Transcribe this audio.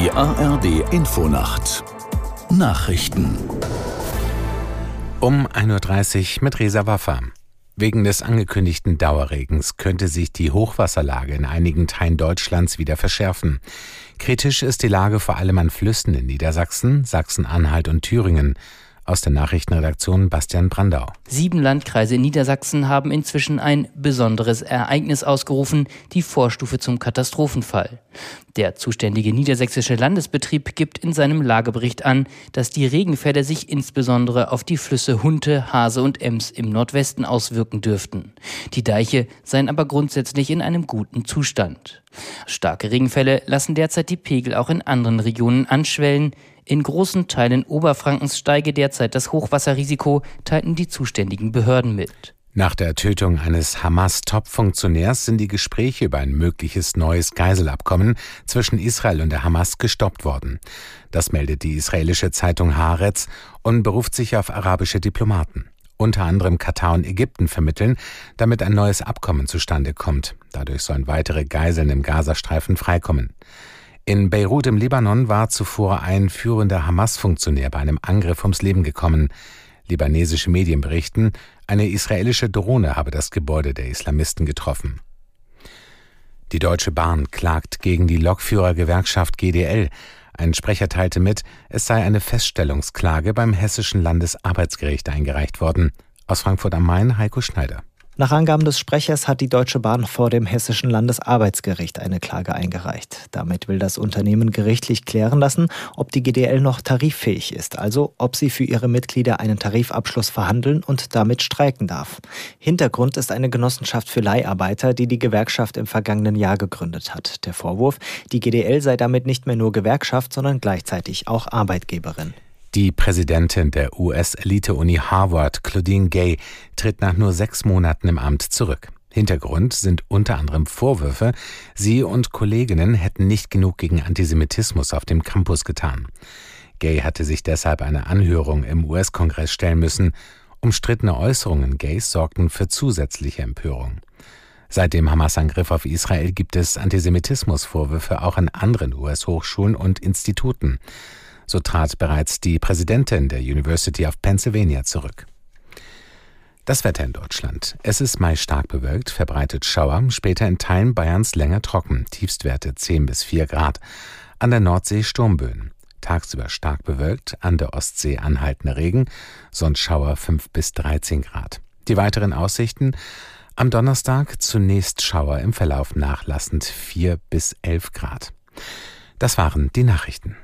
Die ARD Infonacht Nachrichten um 1.30 Uhr mit Resa Waffa. Wegen des angekündigten Dauerregens könnte sich die Hochwasserlage in einigen Teilen Deutschlands wieder verschärfen. Kritisch ist die Lage vor allem an Flüssen in Niedersachsen, Sachsen-Anhalt und Thüringen. Aus der Nachrichtenredaktion Bastian Brandau. Sieben Landkreise in Niedersachsen haben inzwischen ein besonderes Ereignis ausgerufen, die Vorstufe zum Katastrophenfall. Der zuständige niedersächsische Landesbetrieb gibt in seinem Lagebericht an, dass die Regenfälle sich insbesondere auf die Flüsse Hunte, Hase und Ems im Nordwesten auswirken dürften. Die Deiche seien aber grundsätzlich in einem guten Zustand. Starke Regenfälle lassen derzeit die Pegel auch in anderen Regionen anschwellen. In großen Teilen Oberfrankens steige derzeit das Hochwasserrisiko, teilten die zuständigen Behörden mit. Nach der Tötung eines Hamas-Top-Funktionärs sind die Gespräche über ein mögliches neues Geiselabkommen zwischen Israel und der Hamas gestoppt worden. Das meldet die israelische Zeitung Haaretz und beruft sich auf arabische Diplomaten. Unter anderem Katar und Ägypten vermitteln, damit ein neues Abkommen zustande kommt. Dadurch sollen weitere Geiseln im Gazastreifen freikommen. In Beirut im Libanon war zuvor ein führender Hamas-Funktionär bei einem Angriff ums Leben gekommen. Libanesische Medien berichten, eine israelische Drohne habe das Gebäude der Islamisten getroffen. Die Deutsche Bahn klagt gegen die Lokführergewerkschaft GDL. Ein Sprecher teilte mit, es sei eine Feststellungsklage beim Hessischen Landesarbeitsgericht eingereicht worden. Aus Frankfurt am Main Heiko Schneider. Nach Angaben des Sprechers hat die Deutsche Bahn vor dem Hessischen Landesarbeitsgericht eine Klage eingereicht. Damit will das Unternehmen gerichtlich klären lassen, ob die GDL noch tariffähig ist, also ob sie für ihre Mitglieder einen Tarifabschluss verhandeln und damit streiken darf. Hintergrund ist eine Genossenschaft für Leiharbeiter, die die Gewerkschaft im vergangenen Jahr gegründet hat. Der Vorwurf, die GDL sei damit nicht mehr nur Gewerkschaft, sondern gleichzeitig auch Arbeitgeberin. Die Präsidentin der US-Elite-Uni Harvard, Claudine Gay, tritt nach nur sechs Monaten im Amt zurück. Hintergrund sind unter anderem Vorwürfe, sie und Kolleginnen hätten nicht genug gegen Antisemitismus auf dem Campus getan. Gay hatte sich deshalb eine Anhörung im US-Kongress stellen müssen. Umstrittene Äußerungen Gays sorgten für zusätzliche Empörung. Seit dem Hamas-Angriff auf Israel gibt es Antisemitismusvorwürfe auch an anderen US-Hochschulen und Instituten. So trat bereits die Präsidentin der University of Pennsylvania zurück. Das Wetter in Deutschland. Es ist meist stark bewölkt, verbreitet Schauer, später in Teilen Bayerns länger trocken, Tiefstwerte 10 bis 4 Grad. An der Nordsee Sturmböen. Tagsüber stark bewölkt, an der Ostsee anhaltender Regen, sonst Schauer 5 bis 13 Grad. Die weiteren Aussichten am Donnerstag zunächst Schauer im Verlauf nachlassend 4 bis 11 Grad. Das waren die Nachrichten.